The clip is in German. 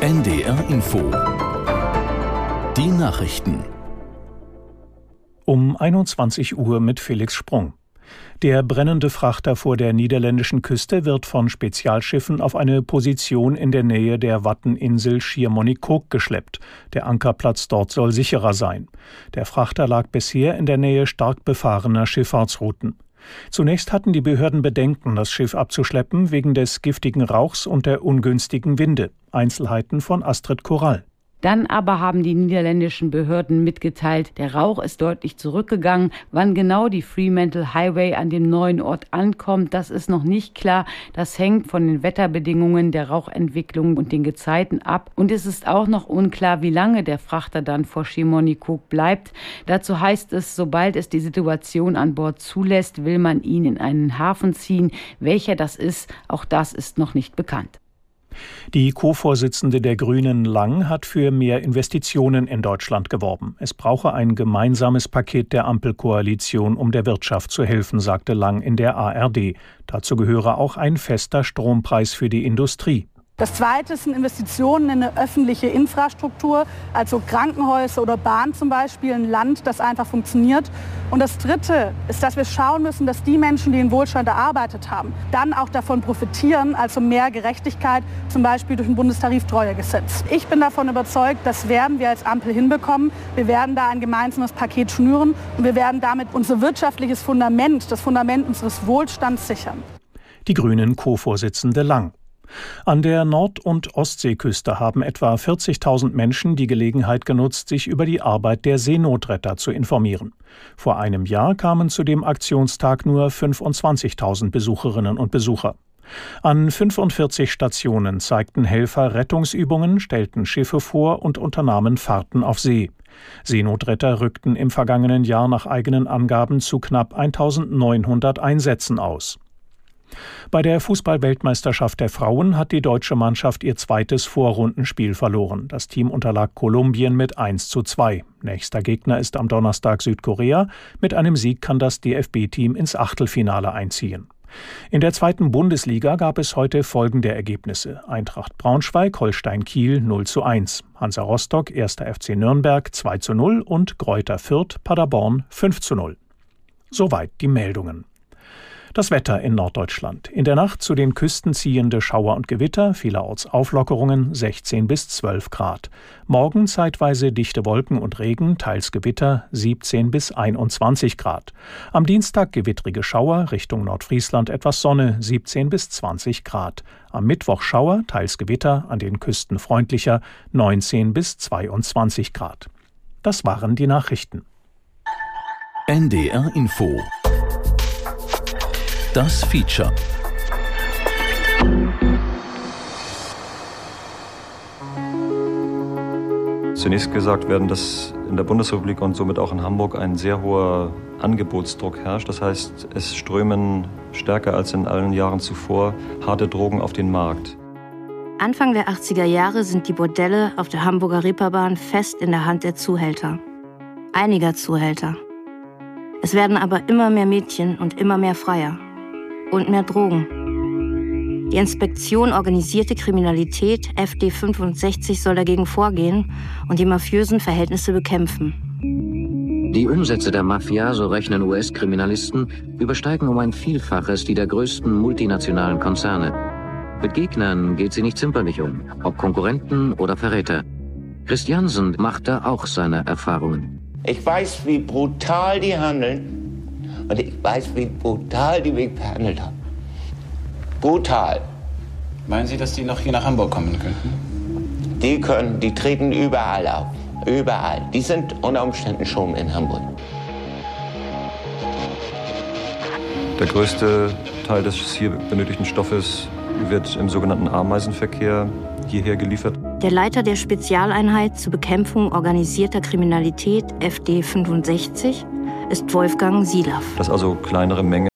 NDR Info Die Nachrichten um 21 Uhr mit Felix Sprung. Der brennende Frachter vor der niederländischen Küste wird von Spezialschiffen auf eine Position in der Nähe der Watteninsel Schiermonnikoog geschleppt. Der Ankerplatz dort soll sicherer sein. Der Frachter lag bisher in der Nähe stark befahrener Schifffahrtsrouten. Zunächst hatten die Behörden Bedenken, das Schiff abzuschleppen, wegen des giftigen Rauchs und der ungünstigen Winde. Einzelheiten von Astrid Korall. Dann aber haben die niederländischen Behörden mitgeteilt, der Rauch ist deutlich zurückgegangen. Wann genau die Fremantle Highway an dem neuen Ort ankommt, das ist noch nicht klar. Das hängt von den Wetterbedingungen, der Rauchentwicklung und den Gezeiten ab. Und es ist auch noch unklar, wie lange der Frachter dann vor Schimonikuk bleibt. Dazu heißt es, sobald es die Situation an Bord zulässt, will man ihn in einen Hafen ziehen. Welcher das ist, auch das ist noch nicht bekannt. Die Co-Vorsitzende der Grünen Lang hat für mehr Investitionen in Deutschland geworben. Es brauche ein gemeinsames Paket der Ampelkoalition, um der Wirtschaft zu helfen, sagte Lang in der ARD. Dazu gehöre auch ein fester Strompreis für die Industrie. Das Zweite sind Investitionen in eine öffentliche Infrastruktur, also Krankenhäuser oder Bahn zum Beispiel, ein Land, das einfach funktioniert. Und das Dritte ist, dass wir schauen müssen, dass die Menschen, die in Wohlstand erarbeitet haben, dann auch davon profitieren, also mehr Gerechtigkeit, zum Beispiel durch ein Bundestariftreuegesetz. Ich bin davon überzeugt, das werden wir als Ampel hinbekommen. Wir werden da ein gemeinsames Paket schnüren und wir werden damit unser wirtschaftliches Fundament, das Fundament unseres Wohlstands sichern. Die Grünen Co-Vorsitzende Lang. An der Nord- und Ostseeküste haben etwa 40.000 Menschen die Gelegenheit genutzt, sich über die Arbeit der Seenotretter zu informieren. Vor einem Jahr kamen zu dem Aktionstag nur 25.000 Besucherinnen und Besucher. An 45 Stationen zeigten Helfer Rettungsübungen, stellten Schiffe vor und unternahmen Fahrten auf See. Seenotretter rückten im vergangenen Jahr nach eigenen Angaben zu knapp 1900 Einsätzen aus. Bei der Fußballweltmeisterschaft der Frauen hat die deutsche Mannschaft ihr zweites Vorrundenspiel verloren. Das Team unterlag Kolumbien mit 1 zu 2. Nächster Gegner ist am Donnerstag Südkorea. Mit einem Sieg kann das DFB-Team ins Achtelfinale einziehen. In der zweiten Bundesliga gab es heute folgende Ergebnisse. Eintracht Braunschweig, Holstein Kiel 0 zu 1. Hansa Rostock, 1. FC Nürnberg 2 zu 0 und Gräuter Fürth, Paderborn 5 zu 0. Soweit die Meldungen. Das Wetter in Norddeutschland. In der Nacht zu den Küsten ziehende Schauer und Gewitter, vielerorts Auflockerungen 16 bis 12 Grad. Morgen zeitweise dichte Wolken und Regen, teils Gewitter 17 bis 21 Grad. Am Dienstag gewittrige Schauer, Richtung Nordfriesland etwas Sonne 17 bis 20 Grad. Am Mittwoch Schauer, teils Gewitter, an den Küsten freundlicher 19 bis 22 Grad. Das waren die Nachrichten. NDR Info das Feature. Zunächst gesagt werden, dass in der Bundesrepublik und somit auch in Hamburg ein sehr hoher Angebotsdruck herrscht. Das heißt, es strömen stärker als in allen Jahren zuvor harte Drogen auf den Markt. Anfang der 80er Jahre sind die Bordelle auf der Hamburger Reeperbahn fest in der Hand der Zuhälter. Einiger Zuhälter. Es werden aber immer mehr Mädchen und immer mehr Freier und mehr Drogen. Die Inspektion Organisierte Kriminalität FD65 soll dagegen vorgehen und die mafiösen Verhältnisse bekämpfen. Die Umsätze der Mafia, so rechnen US-Kriminalisten, übersteigen um ein Vielfaches die der größten multinationalen Konzerne. Mit Gegnern geht sie nicht zimperlich um, ob Konkurrenten oder Verräter. Christiansen macht da auch seine Erfahrungen. Ich weiß, wie brutal die handeln und ich weiß, wie brutal die mich behandelt haben. Brutal. Meinen Sie, dass die noch hier nach Hamburg kommen könnten? Die können, die treten überall auf. Überall. Die sind unter Umständen schon in Hamburg. Der größte Teil des hier benötigten Stoffes wird im sogenannten Ameisenverkehr hierher geliefert. Der Leiter der Spezialeinheit zur Bekämpfung organisierter Kriminalität FD 65 ist Wolfgang Silaff. Dass also kleinere Mengen